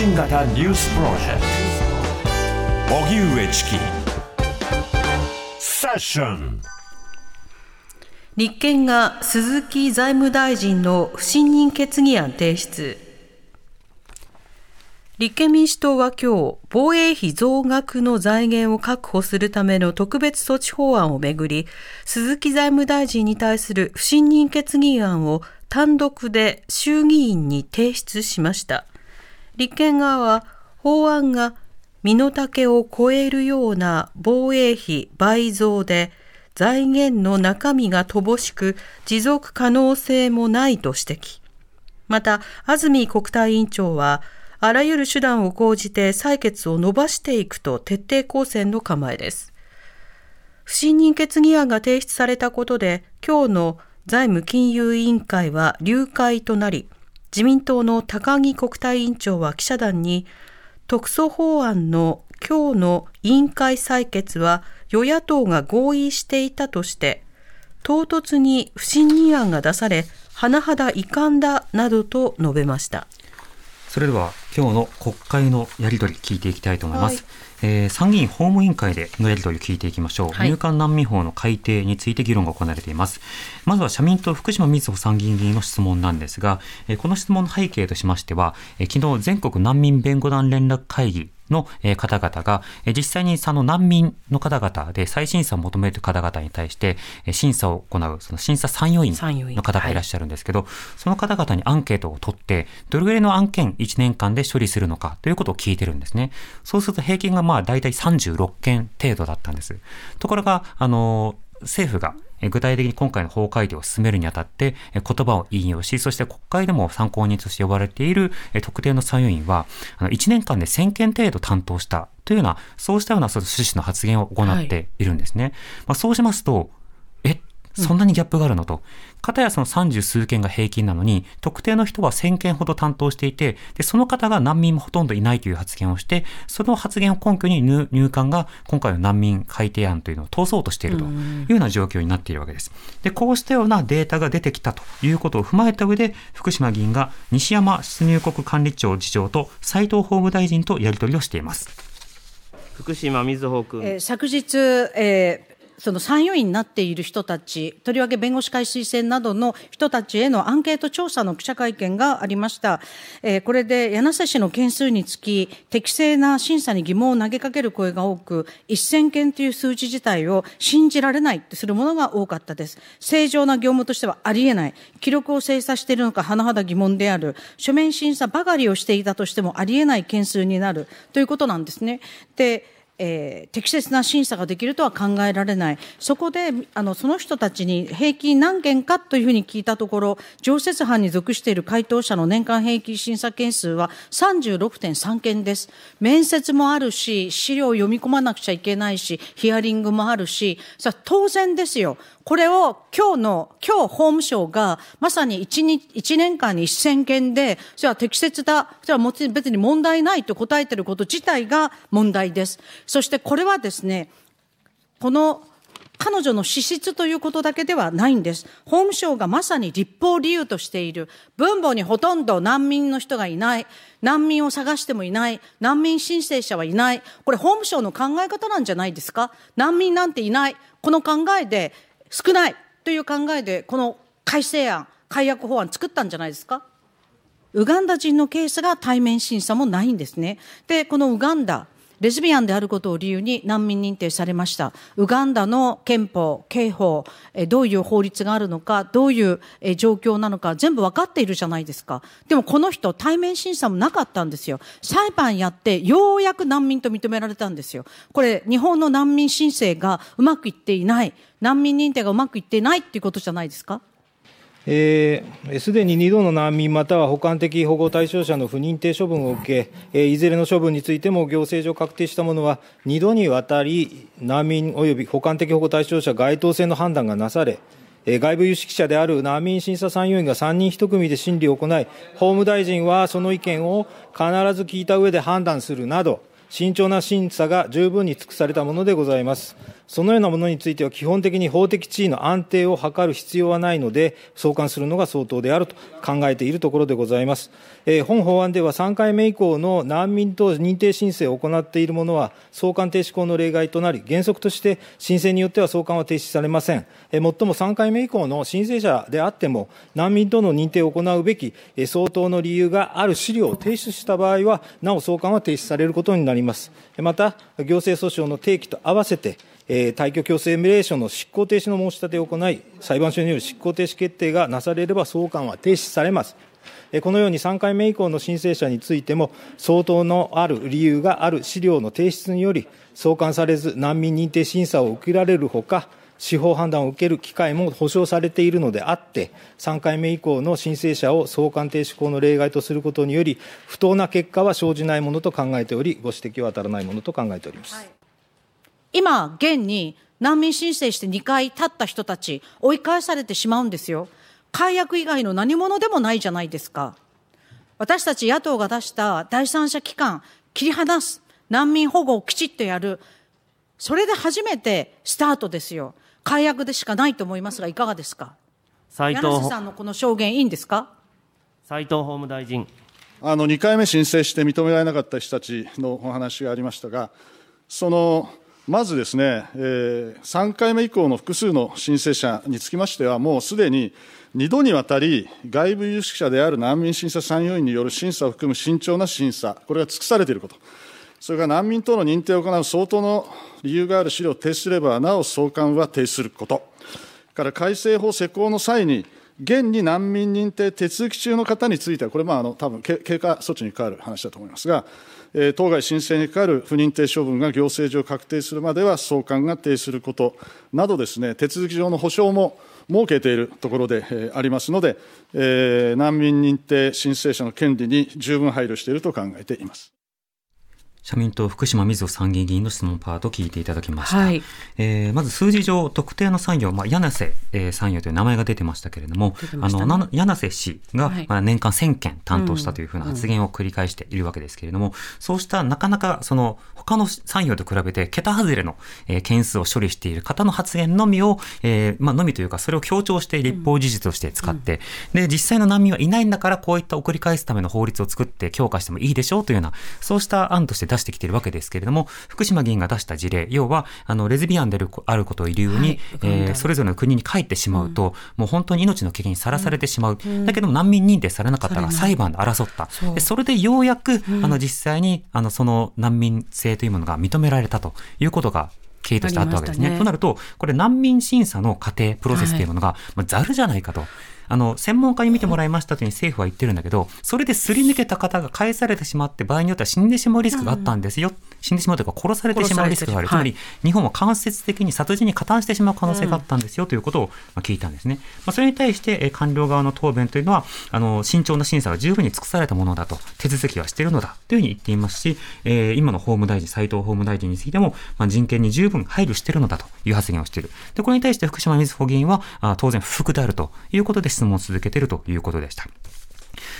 信型ニュースプロジェクト。荻上チキ。セッション。立憲が鈴木財務大臣の不信任決議案提出。立憲民主党は今日、防衛費増額の財源を確保するための特別措置法案をめぐり、鈴木財務大臣に対する不信任決議案を単独で衆議院に提出しました。立憲側は法案が身の丈を超えるような防衛費倍増で財源の中身が乏しく持続可能性もないと指摘。また、安住国対委員長はあらゆる手段を講じて採決を伸ばしていくと徹底抗戦の構えです。不信任決議案が提出されたことで、今日の財務金融委員会は流会となり、自民党の高木国対委員長は記者団に、特措法案の今日の委員会採決は与野党が合意していたとして、唐突に不信任案が出され、甚だ遺憾だなどと述べました。それでは今日の国会のやり取り聞いていきたいと思います。はい、えー、参議院法務委員会でのやり取りを聞いていきましょう、はい、入管難民法の改定について議論が行われています。まずは社民党福島みずほ参議院議員の質問なんですが、えー、この質問の背景としましては、えー、昨日全国難民弁護団連絡会議の方々が、実際にその難民の方々で再審査を求める方々に対して、審査を行う、その審査参与員の方がいらっしゃるんですけど、その方々にアンケートを取って、どれぐらいの案件1年間で処理するのかということを聞いてるんですね。そうすると平均がまあ大体36件程度だったんです。ところが、あの、政府が具体的に今回の法改定を進めるにあたって、言葉を引用し、そして国会でも参考人として呼ばれている特定の参与員は、1年間で1000件程度担当したというような、そうしたような趣旨の発言を行っているんですね。はい、まあ、そうしますと、そんなにギャップがあるのと。かたやその三十数件が平均なのに、特定の人は1000件ほど担当していて、で、その方が難民もほとんどいないという発言をして、その発言を根拠に入管が今回の難民改定案というのを通そうとしているというような状況になっているわけです。で、こうしたようなデータが出てきたということを踏まえた上で、福島議員が西山出入国管理庁次長と斉藤法務大臣とやり取りをしています。福島みずほ君、えー、昨日、えーその参与員になっている人たち、とりわけ弁護士会推薦などの人たちへのアンケート調査の記者会見がありました。えー、これで柳瀬氏の件数につき、適正な審査に疑問を投げかける声が多く、1000件という数字自体を信じられないとするものが多かったです。正常な業務としてはありえない。記録を精査しているのか甚だ疑問である。書面審査ばかりをしていたとしてもありえない件数になるということなんですね。でえー、適切な審査ができるとは考えられない。そこで、あの、その人たちに平均何件かというふうに聞いたところ、常設班に属している回答者の年間平均審査件数は36.3件です。面接もあるし、資料を読み込まなくちゃいけないし、ヒアリングもあるし、さ当然ですよ。これを今日の、今日法務省がまさに 1, 1年間に1000件で、それは適切だ、それは別に問題ないと答えていること自体が問題です。そしてこれはですね、この彼女の資質ということだけではないんです。法務省がまさに立法理由としている。分母にほとんど難民の人がいない。難民を探してもいない。難民申請者はいない。これ法務省の考え方なんじゃないですか？難民なんていない。この考えで少ないという考えで、この改正案、改悪法案作ったんじゃないですか？ウガンダ人のケースが対面審査もないんですね。で、このウガンダ、レズビアンであることを理由に難民認定されました。ウガンダの憲法、刑法、どういう法律があるのか、どういう状況なのか、全部分かっているじゃないですか。でもこの人、対面審査もなかったんですよ。裁判やって、ようやく難民と認められたんですよ。これ、日本の難民申請がうまくいっていない、難民認定がうまくいっていないっていうことじゃないですか。す、えー、で、に2度の難民または保管的保護対象者の不認定処分を受け、えー、いずれの処分についても行政上確定したものは、2度にわたり難民及び保管的保護対象者該当性の判断がなされ、えー、外部有識者である難民審査参与員が3人1組で審理を行い、法務大臣はその意見を必ず聞いた上で判断するなど、慎重な審査が十分に尽くされたものでございます。そのようなものについては基本的に法的地位の安定を図る必要はないので、送還するのが相当であると考えているところでございます。えー、本法案では3回目以降の難民等認定申請を行っているものは、送還停止法の例外となり、原則として申請によっては送還は停止されません。えー、もっとも3回目以降の申請者であっても、難民との認定を行うべき、え、相当の理由がある資料を提出した場合は、なお送還は停止されることになります。また、行政訴訟の提起と合わせて、退去強制命令書の執行停止の申し立てを行い、裁判所による執行停止決定がなされれば送還は停止されます。このように3回目以降の申請者についても、相当のある理由がある資料の提出により、送還されず難民認定審査を受けられるほか、司法判断を受ける機会も保障されているのであって、3回目以降の申請者を送還停止法の例外とすることにより、不当な結果は生じないものと考えており、ご指摘は当たらないものと考えております。はい今、現に難民申請して2回経った人たち、追い返されてしまうんですよ。解約以外の何者でもないじゃないですか。私たち野党が出した第三者機関、切り離す、難民保護をきちっとやる。それで初めてスタートですよ。解約でしかないと思いますが、いかがですか？斉藤柳瀬さんのこの証言、いいんですか？斉藤法務大臣。あの2回目申請して認められなかった人たちのお話がありましたが、そのまずですね、えー、3回目以降の複数の申請者につきましては、もうすでに2度にわたり、外部有識者である難民審査参与員による審査を含む慎重な審査、これが尽くされていること、それから難民等の認定を行う相当の理由がある資料を提出すれば、なお送還は停止すること、から改正法施行の際に、現に難民認定手続き中の方については、これ、まあ、あの多分経過措置に関わる話だと思いますが、当該申請にかかる不認定処分が行政上確定するまでは送還が停止することなどですね、手続き上の保障も設けているところで、ありますので、難民認定申請者の権利に十分配慮していると考えています。社民党福島みず参議院議員の質問パート聞いていただきました。はい、えー、まず数字上、特定の参与、まあ、柳瀬、えー、参与という名前が出てましたけれども、ね、あの、柳瀬氏が、はい、まあ、年間1000件担当したというふうな発言を繰り返しているわけですけれども、うんうん、そうしたなかなか、その、他の参与と比べて、桁外れの、えー、件数を処理している方の発言のみを、えー、まあ、のみというか、それを強調して立法事実として使って、うん、で、実際の難民はいないんだから、こういった送り返すための法律を作って強化してもいいでしょうというような、そうした案として出してきているわけですけれども、福島議員が出した事例、要は、あの、レズビアンであることを理由に、はい、えー、それぞれの国に帰ってしまうと、うん、もう本当に命の危険にさらされてしまう。うん、だけども難民認定されなかったら裁判で争った。そでそれでようやく、あの、実際に、あの、その難民性というものが認められたということが経緯としてあったわけですね。ねとなると、これ難民審査の過程、プロセスというものが、はい、まあ、ざるじゃないかと。あの、専門家に見てもらいましたというに政府は言ってるんだけど、それですり抜けた方が返されてしまって、場合によっては死んでしまうリスクがあったんですよ。うん、死んでしまうというか、殺されてしまうリスクがある。つまり、日本は間接的に殺人に加担してしまう可能性があったんですよ、ということを聞いたんですね。まあ、それに対して、官僚側の答弁というのは、あの、慎重な審査が十分に尽くされたものだと、手続きはしているのだ、というふうに言っていますし、えー、今の法務大臣、斉藤法務大臣についても、まあ、人権に十分配慮しているのだという発言をしている。で、これに対して福島瑞穂議員は、あ当然不服であるということで質問を続けているということでした。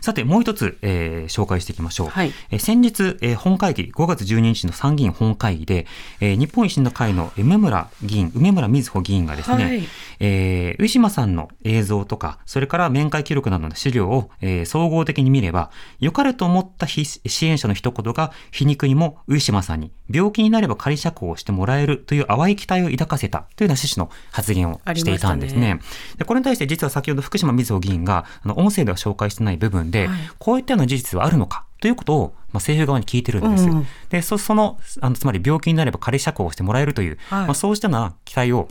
さて、もう一つ、えー、紹介していきましょう。はい、えー、先日、えー、本会議、5月12日の参議院本会議で、えー、日本維新の会の梅村議員、梅村瑞穂議員がですね、はい、えー、上島さんの映像とか、それから面会記録などの資料を、えー、総合的に見れば、良かれと思った支援者の一言が皮肉にも上島さんに病気になれば仮釈放をしてもらえるという淡い期待を抱かせたというような趣旨の発言をしていたんですね。ねでこれに対して実は先ほど福島瑞穂議員が、あの音声では紹介してない部分で、はい、こういったような事実はあるのか？ということを、まあ、政府側に聞いてるんです。うん、で、そそのあの、つまり病気になれば仮釈放してもらえるという、はい、まあ、そうしたような期待を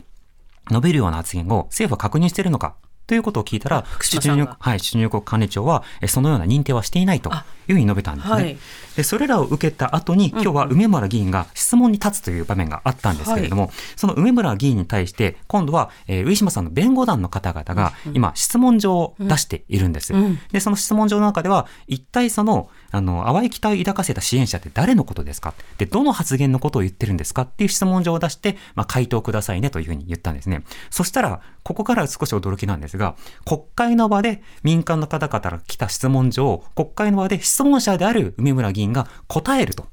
述べるような発言を政府は確認しているのか？ということを聞いたら、出入国、はい、出入国管理庁は、そのような認定はしていないというふうに述べたんですね。はい、でそれらを受けた後に、今日は梅村議員が質問に立つという場面があったんですけれども、はい、その梅村議員に対して、今度は、えー、上島さんの弁護団の方々が、今、質問状を出しているんです。うんうん、で、その質問状の中では、一体その、あの、淡い期待を抱かせた支援者って誰のことですか？で、どの発言のことを言ってるんですか？っていう質問状を出して、まあ、回答くださいねというふうに言ったんですね。そしたら、ここから少し驚きなんですが、国会の場で民間の方々から来た質問状を、国会の場で質問者である梅村議員が答えると。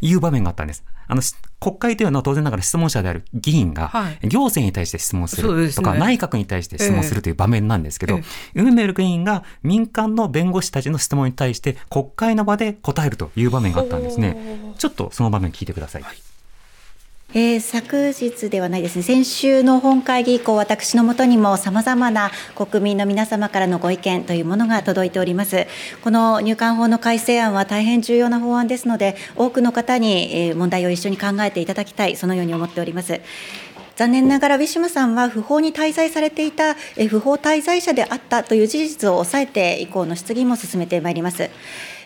いう場面があったんです。あの、国会というのは当然ながら質問者である議員が、行政に対して質問するとか、内閣に対して質問するという場面なんですけど、梅メルク議員が民間の弁護士たちの質問に対して国会の場で答えるという場面があったんですね。ちょっとその場面聞いてください。えー、昨日ではないですね、先週の本会議以降、私のもとにもさまざまな国民の皆様からのご意見というものが届いております。この入管法の改正案は大変重要な法案ですので、多くの方に問題を一緒に考えていただきたい、そのように思っております。残念ながらウィシュマさんは不法に滞在されていた不法滞在者であったという事実を抑えて以降の質疑も進めてまいります。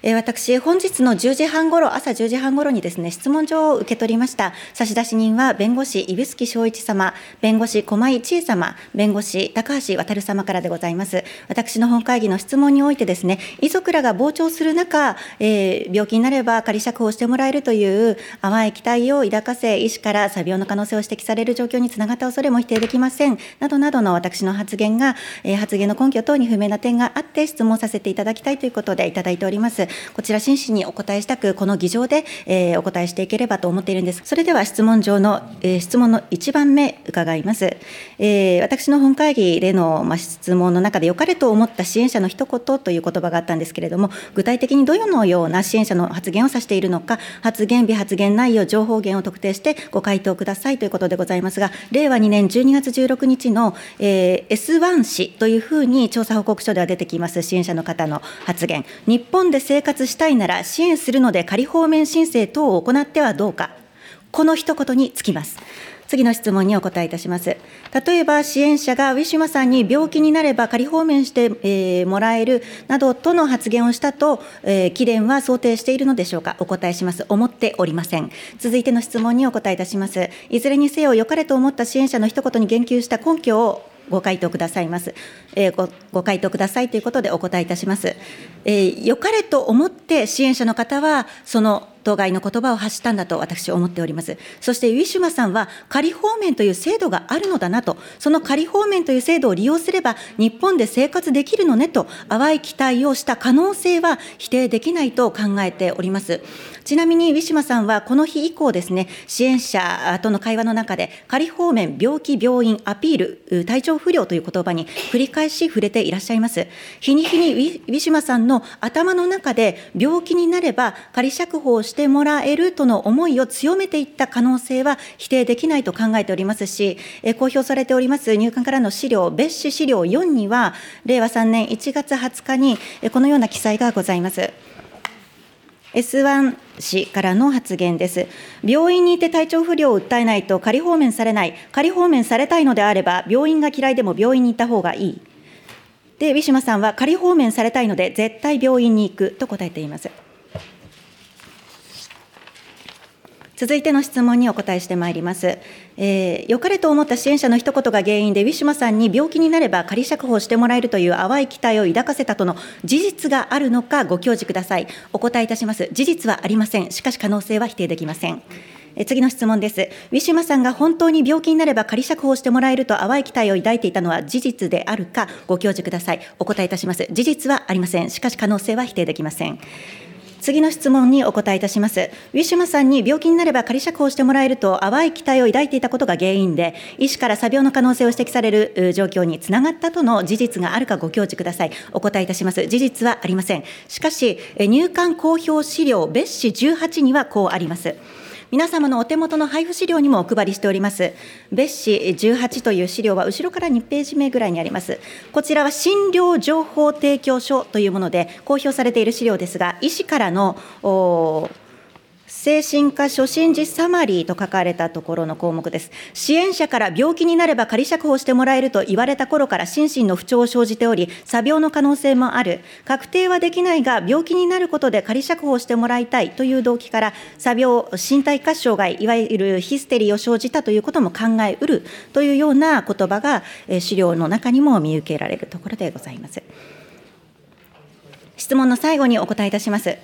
え私、本日の10時半ごろ、朝10時半ごろにですね、質問状を受け取りました。差出人は、弁護士、指宿正一様、弁護士、駒井千恵様、弁護士、高橋渉様からでございます。私の本会議の質問においてですね、遺族らが傍聴する中、えー、病気になれば仮釈放してもらえるという淡い期待を抱かせ、医師から詐病の可能性を指摘される状況につながった恐れも否定できません。などなどの私の発言が、えー、発言の根拠等に不明な点があって質問させていただきたいということでいただいております。こちら真摯にお答えしたく、この議場で、えー、お答えしていければと思っているんです。それでは質問上の、えー、質問の1番目伺います。えー、私の本会議での、まあ、質問の中で良かれと思った支援者の一言という言葉があったんですけれども、具体的にどのような支援者の発言を指しているのか、発言日、発言内容、情報源を特定してご回答くださいということでございますが、令和2年12月16日の、えー、S1 氏というふうに調査報告書では出てきます支援者の方の発言、日本で生活したいなら支援するので仮放免申請等を行ってはどうか、この一言につきます。次の質問にお答えいたします。例えば支援者がウィシュマさんに病気になれば仮放免して、えー、もらえるなどとの発言をしたと、えー、貴殿は想定しているのでしょうか。お答えします。思っておりません。続いての質問にお答えいたします。いずれにせよ良かれと思った支援者の一言に言及した根拠をご回答くださいます。えー、ごご回答くださいということでお答えいたします。えー、良かれと思って支援者の方は、その当該の言葉を発したんだと私は思っております。そしてウィシュマさんは仮放免という制度があるのだなと、その仮放免という制度を利用すれば日本で生活できるのねと淡い期待をした可能性は否定できないと考えております。ちなみにウィシュマさんはこの日以降ですね、支援者との会話の中で仮放免、病気、病院、アピール、体調不良という言葉に繰り返し触れていらっしゃいます。日に日にウィシュマさんの頭の中で病気になれば仮釈放ししてもらえるとの思いを強めていった可能性は否定できないと考えておりますし、え公表されております入管からの資料、別紙資料4には、令和3年1月20日にこのような記載がございます。S1 氏からの発言です。病院にいて体調不良を訴えないと仮放免されない。仮放免されたいのであれば、病院が嫌いでも病院に行った方がいい。で、ウィシュマさんは仮放免されたいので、絶対病院に行くと答えています。続いての質問にお答えしてまいります。えー、良かれと思った支援者の一言が原因で、ウィシュマさんに病気になれば仮釈放してもらえるという淡い期待を抱かせたとの事実があるのかご教示ください。お答えいたします。事実はありません。しかし可能性は否定できません。次の質問です。ウィシュマさんが本当に病気になれば仮釈放してもらえると淡い期待を抱いていたのは事実であるかご教示ください。お答えいたします。事実はありません。しかし可能性は否定できません。次の質問にお答えいたします。ウィシュマさんに病気になれば仮釈放してもらえると淡い期待を抱いていたことが原因で、医師から作病の可能性を指摘される状況につながったとの事実があるかご教示ください。お答えいたします。事実はありません。しかし、入管公表資料別紙18にはこうあります。皆様のお手元の配布資料にもお配りしております。別紙18という資料は後ろから2ページ目ぐらいにあります。こちらは診療情報提供書というもので公表されている資料ですが、医師からの精神科初診時サマリーと書かれたところの項目です。支援者から病気になれば仮釈放してもらえると言われた頃から心身の不調を生じており、詐病の可能性もある。確定はできないが、病気になることで仮釈放してもらいたいという動機から、詐病、身体活障害、いわゆるヒステリーを生じたということも考えうるというような言葉が、資料の中にも見受けられるところでございます。質問の最後にお答えいたします。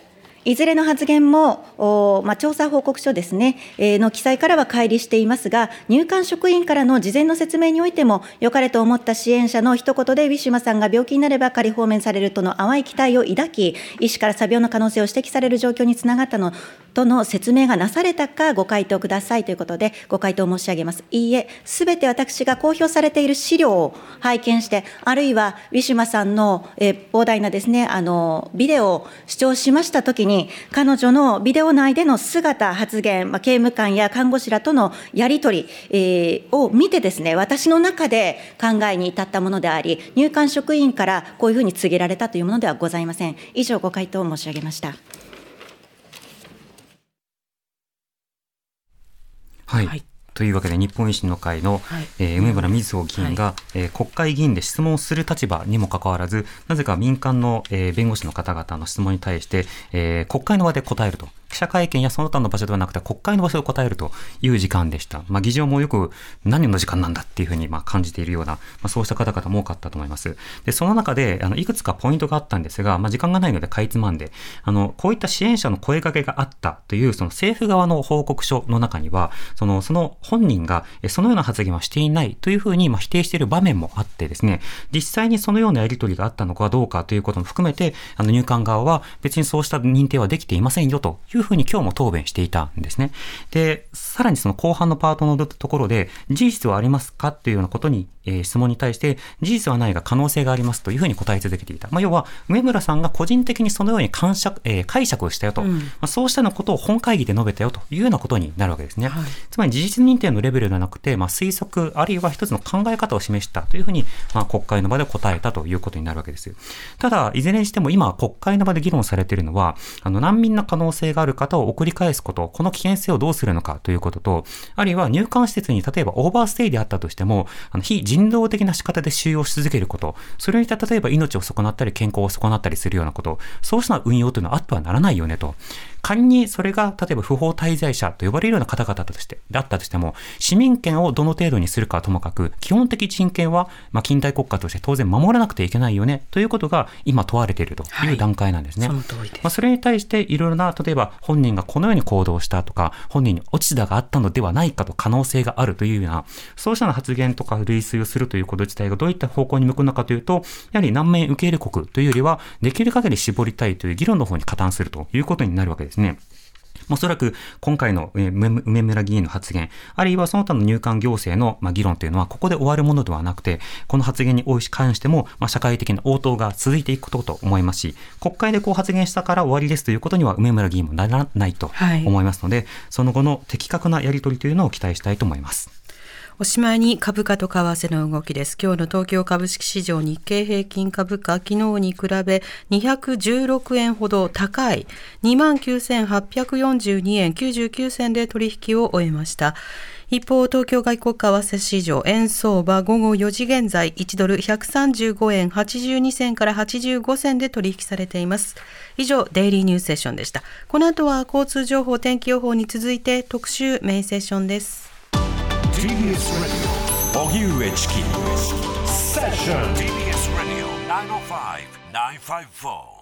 いずれの発言も、まあ、調査報告書ですね、えー、の記載からは乖離していますが、入管職員からの事前の説明においても、良かれと思った支援者の一言で、ウィシュマさんが病気になれば仮放免されるとの淡い期待を抱き、医師から詐病の可能性を指摘される状況につながったのとの説明がなされたかご回答くださいということで、ご回答申し上げます。いいえ、すべて私が公表されている資料を拝見して、あるいはウィシュマさんの、えー、膨大なですね、あの、ビデオを視聴しましたときに、彼女のビデオ内での姿、発言、まあ、刑務官や看護師らとのやり取り、えー、を見てですね、私の中で考えに至ったものであり、入管職員からこういうふうに告げられたというものではございません。以上、ご回答を申し上げました。はい、はいというわけで日本維新の会の、はい、えー、梅村瑞穂議員が、はい、えー、国会議員で質問する立場にもかかわらずなぜか民間の、えー、弁護士の方々の質問に対して、えー、国会の場で答えると記者会見やその他の場所ではなくて国会の場所で答えるという時間でした。まあ、議場もよく何の時間なんだっていうふうにまあ感じているような、まあ、そうした方々も多かったと思います。で、その中で、あの、いくつかポイントがあったんですが、まあ、時間がないのでかいつまんで、あの、こういった支援者の声かけがあったという、その政府側の報告書の中には、その、その本人が、そのような発言はしていないというふうに、まあ、否定している場面もあってですね、実際にそのようなやり取りがあったのかどうかということも含めて、あの、入管側は別にそうした認定はできていませんよというふうに今日も答弁していたんですね。で、さらにその後半のパートのところで、事実はありますかっていうようなことにえー、質問に対して、事実はないが可能性がありますというふうに答え続けていた。まあ、要は、梅村さんが個人的にそのように解釈,、えー、解釈をしたよと、うん、まあ、そうしたのことを本会議で述べたよというようなことになるわけですね。はい、つまり事実認定のレベルではなくて、まあ、推測、あるいは一つの考え方を示したというふうに、まあ、国会の場で答えたということになるわけです。ただ、いずれにしても今、国会の場で議論されているのは、あの、難民の可能性がある方を送り返すこと、この危険性をどうするのかということと、あるいは入管施設に例えばオーバーステイであったとしても、あの非人道的な仕方で収容し続けること、それに例えば命を損なったり健康を損なったりするようなこと、そうした運用というのはあってはならないよねと。仮にそれが、例えば不法滞在者と呼ばれるような方々として、だったとしても、市民権をどの程度にするかともかく、基本的人権は、まあ、近代国家として当然守らなくてはいけないよね、ということが今問われているという段階なんですね。はい、そまあ、それに対していろいろな、例えば本人がこのように行動したとか、本人に落ち度があったのではないかと可能性があるというような、そうした発言とか類推をするということ自体がどういった方向に向くのかというと、やはり難民受け入れ国というよりは、できる限り絞りたいという議論の方に加担するということになるわけですね。おそらく今回の梅村議員の発言、あるいはその他の入管行政の議論というのは、ここで終わるものではなくて、この発言に関しても、まあ、社会的な応答が続いていくことと思いますし、国会でこう発言したから終わりですということには、梅村議員もならないと思いますので、はい、その後の的確なやり取りというのを期待したいと思います。おしまいに株価と為替の動きです。今日の東京株式市場日経平均株価、昨日に比べ216円ほど高い29,842円99銭で取引を終えました。一方、東京外国為替市場、円相場午後4時現在、1ドル135円82銭から85銭で取引されています。以上、デイリーニュースセッションでした。この後は交通情報、天気予報に続いて特集メインセッションです。TBS Radio 荻上チキセッション TBS Radio 905-954